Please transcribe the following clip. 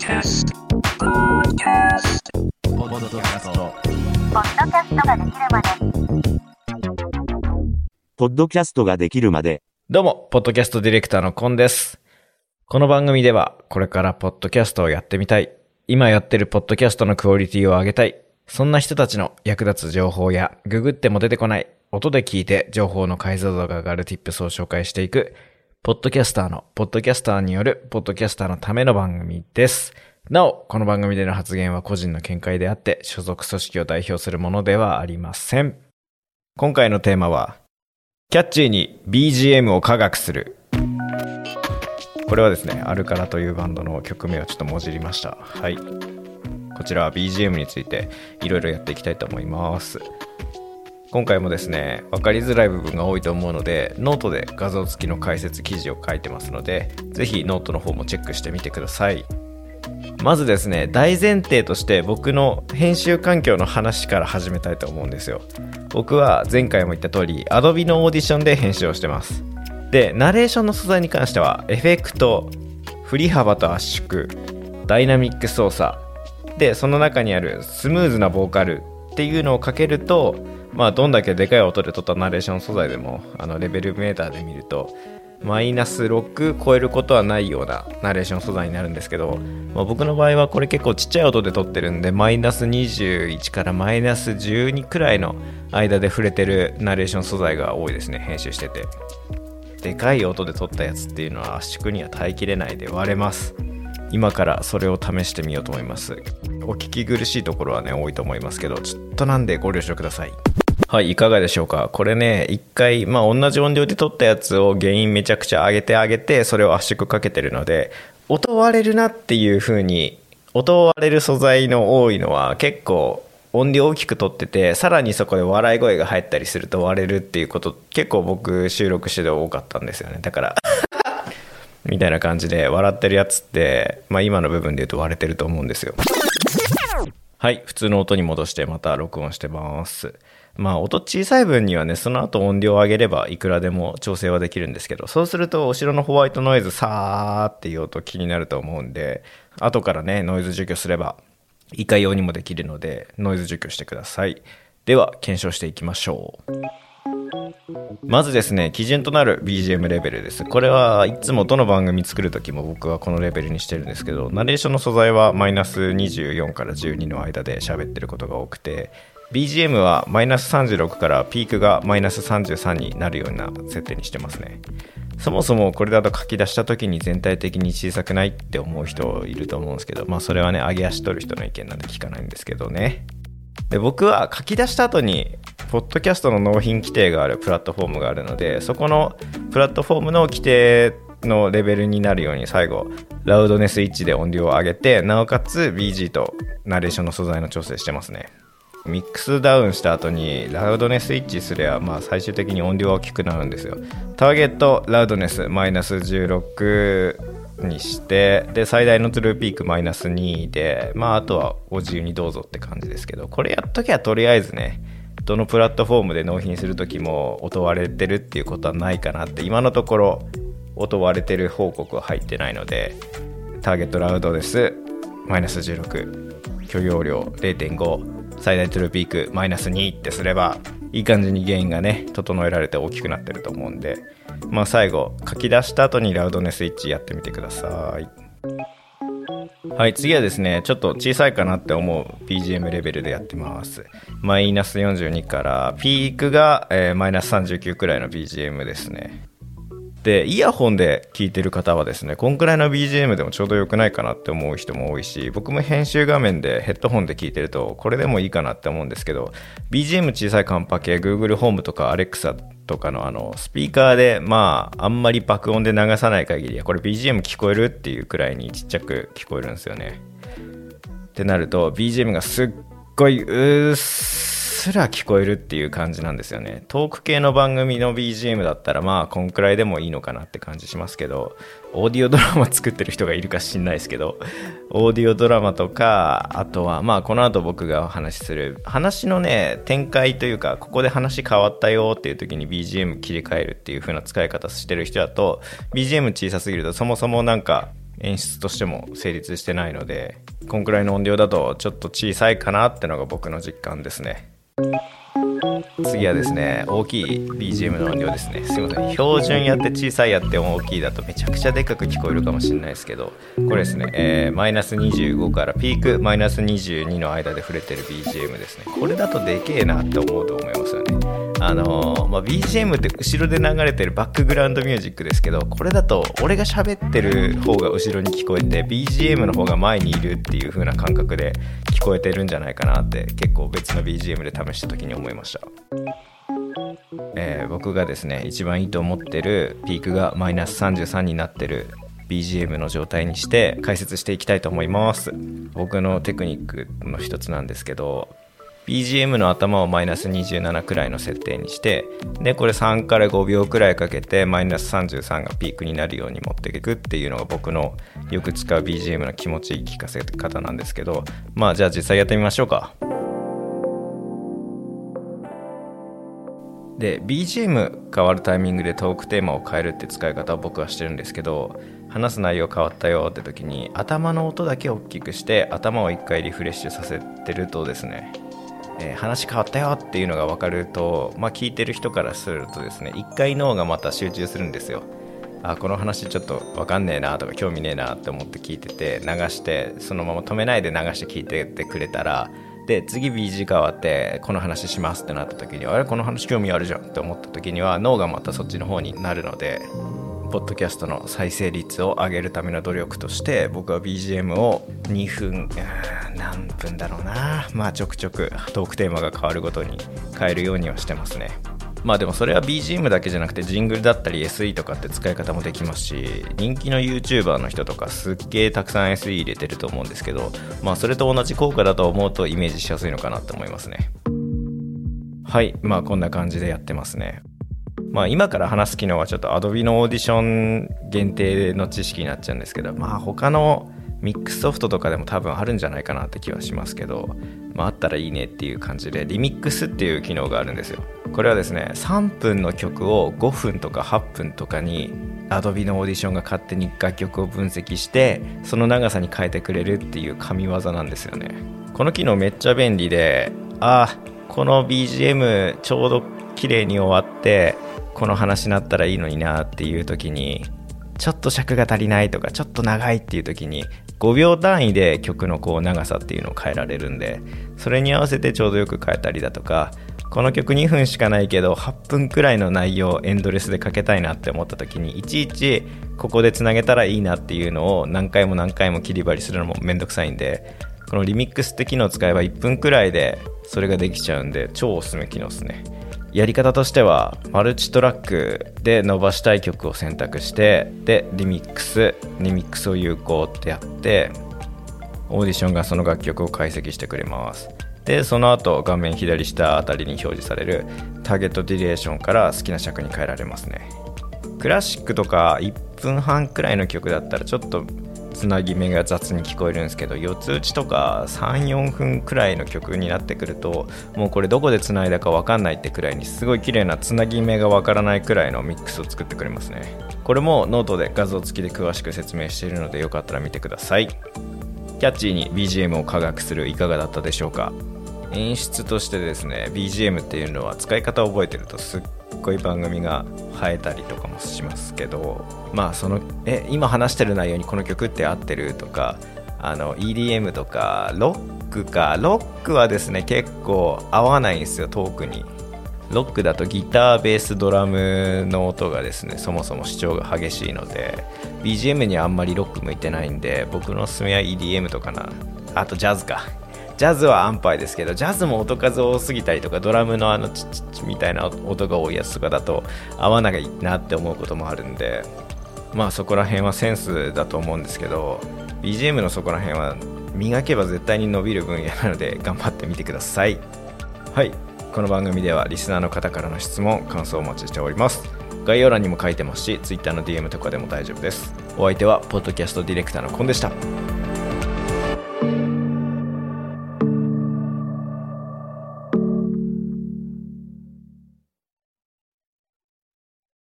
Podcast. Podcast. ポッドキャストポッドキャストができるまでポッドキャストができるまで、どうも、ポッドキャストディレクターのコンです。この番組では、これからポッドキャストをやってみたい。今やってるポッドキャストのクオリティを上げたい。そんな人たちの役立つ情報や、ググっても出てこない、音で聞いて情報の解像度が上がる tips を紹介していく、ポッドキャスターの、ポッドキャスターによる、ポッドキャスターのための番組です。なお、この番組での発言は個人の見解であって、所属組織を代表するものではありません。今回のテーマは、キャッチーに BGM を科学する。これはですね、アルカラというバンドの曲名をちょっともじりました。はい。こちらは BGM についていろいろやっていきたいと思います。今回もですね、分かりづらい部分が多いと思うので、ノートで画像付きの解説記事を書いてますので、ぜひノートの方もチェックしてみてください。まずですね、大前提として僕の編集環境の話から始めたいと思うんですよ。僕は前回も言った通り Adobe のオーディションで編集をしてますでナレーションの素材に関してはエフェクト振り幅と圧縮ダイナミック操作でその中にあるスムーズなボーカルっていうのをかけるとまあどんだけでかい音で撮ったナレーション素材でもあのレベルメーターで見るとマイナス6超えることはないようなナレーション素材になるんですけど、まあ、僕の場合はこれ結構ちっちゃい音で撮ってるんでマイナス21からマイナス12くらいの間で触れてるナレーション素材が多いですね編集してて。でかい音で撮ったやつっていうのは圧縮には耐えきれないで割れます。今からそれを試してみようと思いますお聞き苦しいところはね多いと思いますけどちょっとなんでご了承くださいはい、いかがでしょうか？これね、一回、まあ、同じ音量で撮ったやつを原因めちゃくちゃ上げて上げて、それを圧縮かけてるので、音割れるなっていう風に、音割れる素材の多いのは結構音量大きく撮ってて、さらにそこで笑い声が入ったりすると割れるっていうこと、結構僕収録してて多かったんですよね。だから、みたいな感じで笑ってるやつって、まあ今の部分で言うと割れてると思うんですよ。はい、普通の音に戻してまた録音してます。まあ音小さい分にはね、その後音量を上げればいくらでも調整はできるんですけど、そうすると後ろのホワイトノイズさーっていう音気になると思うんで、後からね、ノイズ除去すればいかようにもできるので、ノイズ除去してください。では、検証していきましょう。まずですね、基準となる BGM レベルです。これはいつもどの番組作るときも僕はこのレベルにしてるんですけど、ナレーションの素材はマイナス24から12の間で喋ってることが多くて、BGM はマイナス36からピークがマイナス33になるような設定にしてますね。そもそもこれだと書き出した時に全体的に小さくないって思う人いると思うんですけど、まあそれはね、上げ足取る人の意見なんで聞かないんですけどね。で僕は書き出した後にポッドキャストの納品規定があるプラットフォームがあるのでそこのプラットフォームの規定のレベルになるように最後ラウドネス1で音量を上げてなおかつ BG とナレーションの素材の調整してますね。ミックスダウンした後にラウドネス1すればまあ最終的に音量は大きくなるんですよ。ターゲットラウドネスマイナス16にしてで最大のトゥルーピークマイナス2でまああとはご自由にどうぞって感じですけどこれやっときゃとりあえずねどのプラットフォームで納品する時も音割れてるっていうことはないかなって今のところ音割れてる報告は入ってないのでターゲットラウドです。マイナス16許容量0.5最大トゥルーピークマイナス2ってすればいい感じにゲインがね整えられて大きくなってると思うんでまあ最後書き出した後にラウドネスイッチやってみてください。はい次はですねちょっと小さいかなって思う BGM レベルでやってます。マイナス42からピークが、えマイナス39くらいの BGM ですね。でイヤホンで聞いてる方はですねこんくらいの BGM でもちょうどよくないかなって思う人も多いし僕も編集画面でヘッドホンで聞いてるとこれでもいいかなって思うんですけど BGM 小さいカンパ系 Google ホームとか Alexa とかのあのスピーカーでまああんまり爆音で流さない限りはこれ BGM 聞こえるっていうくらいにちっちゃく聞こえるんですよね。ってなると BGM がすっごいうっすすら聞こえるっていう感じなんですよね。トーク系の番組の BGM だったらまあこんくらいでもいいのかなって感じしますけどオーディオドラマ作ってる人がいるか知んないですけどオーディオドラマとかあとはまあこの後僕がお話しする話のね展開というかここで話変わったよっていう時に BGM 切り替えるっていう風な使い方してる人だと BGM 小さすぎるとそもそもなんか演出としても成立してないのでこんくらいの音量だとちょっと小さいかなってのが僕の実感ですね。次はですね大きい BGM の音量ですね。すいません。標準やって小さいやって大きいだとめちゃくちゃでかく聞こえるかもしれないですけどこれですね、えマイナス25からピークマイナス22の間で触れてる BGM ですね。これだとでけえなって思うと思いますよね。あのーまあ、BGM って後ろで流れてるバックグラウンドミュージックですけどこれだと俺が喋ってる方が後ろに聞こえて BGM の方が前にいるっていう風な感覚で聞こえてるんじゃないかなって結構別の BGM で試した時に思いました。えー僕がですね一番いいと思ってるピークがマイナス33になってる BGM の状態にして解説していきたいと思います。僕のテクニックの一つなんですけど BGM の頭をマイナス27くらいの設定にしてでこれ3から5秒くらいかけてマイナス33がピークになるように持っていくっていうのが僕のよく使う BGM の気持ちいい聞かせ方なんですけどまあじゃあ実際やってみましょうか。で BGM 変わるタイミングでトークテーマを変えるって使い方を僕はしてるんですけど話す内容変わったよって時に頭の音だけ大きくして頭を一回リフレッシュさせてるとですね、えー話変わったよっていうのが分かると、まあ、聞いてる人からするとですね一回脳がまた集中するんですよ。あこの話ちょっと分かんねえなとか興味ねえなって思って聞いてて流してそのまま止めないで流して聞いててくれたらで次 BG 変わってこの話しますってなった時にあれこの話興味あるじゃんって思った時には脳がまたそっちの方になるのでポッドキャストの再生率を上げるための努力として僕は BGM を2分何分だろうな。まあちょくちょくトークテーマが変わるごとに変えるようにはしてますね。まあでもそれは BGM だけじゃなくてジングルだったり SE とかって使い方もできますし人気の YouTuber の人とかすっげえたくさん SE 入れてると思うんですけどまあそれと同じ効果だと思うとイメージしやすいのかなって思いますね。はい。まあこんな感じでやってますね。まあ今から話す機能はちょっと Adobe のオーディション限定の知識になっちゃうんですけどまあ他のミックスソフトとかでも多分あるんじゃないかなって気はしますけど、まあ、あったらいいねっていう感じでリミックスっていう機能があるんですよ。これはですね3分の曲を5分とか8分とかに Adobe のオーディションが勝手に楽曲を分析してその長さに変えてくれるっていう神業なんですよね。この機能めっちゃ便利であこの BGM ちょうど綺麗に終わってこの話になったらいいのになっていう時にちょっと尺が足りないとかちょっと長いっていう時に5秒単位で曲のこう長さっていうのを変えられるんでそれに合わせてちょうどよく変えたりだとかこの曲2分しかないけど8分くらいの内容エンドレスでかけたいなって思った時にいちいちここでつなげたらいいなっていうのを何回も何回も切り張りするのもめんどくさいんでこのリミックスって機能を使えば1分くらいでそれができちゃうんで超おすすめ機能ですね。やり方としてはマルチトラックで伸ばしたい曲を選択してでリミックスリミックスを有効ってやってオーディションがその楽曲を解析してくれます。でその後画面左下あたりに表示されるターゲットディレーションから好きな尺に変えられますね。クラシックとか1分半くらいの曲だったらちょっとつなぎ目が雑に聞こえるんですけど四つ打ちとか34分くらいの曲になってくるともうこれどこでつないだか分かんないってくらいにすごい綺麗なつなぎ目が分からないくらいのミックスを作ってくれますね。これもノートで画像付きで詳しく説明しているのでよかったら見てください。キャッチーに BGM を科学するいかがだったでしょうか。演出としてですね BGM っていうのは使い方を覚えてるとすっごいう番組が映えたりとかもしますけどまあそのえ今話してる内容にこの曲って合ってるとかあの EDM とかロックか。ロックはですね結構合わないんですよトークに。ロックだとギターベースドラムの音がですねそもそも主張が激しいので BGM にはあんまりロック向いてないんで僕のおすすめは EDM とかな。あとジャズか。ジャズは安牌ですけどジャズも音数多すぎたりとかドラムのあのチッチッチみたいな音が多いやつとかだと合わないなって思うこともあるんでまあそこら辺はセンスだと思うんですけど BGM のそこら辺は磨けば絶対に伸びる分野なので頑張ってみてくださいはいこの番組ではリスナーの方からの質問感想をお待ちしております概要欄にも書いてますし Twitter の DM とかでも大丈夫ですお相手はポッドキャストディレクターのコンでした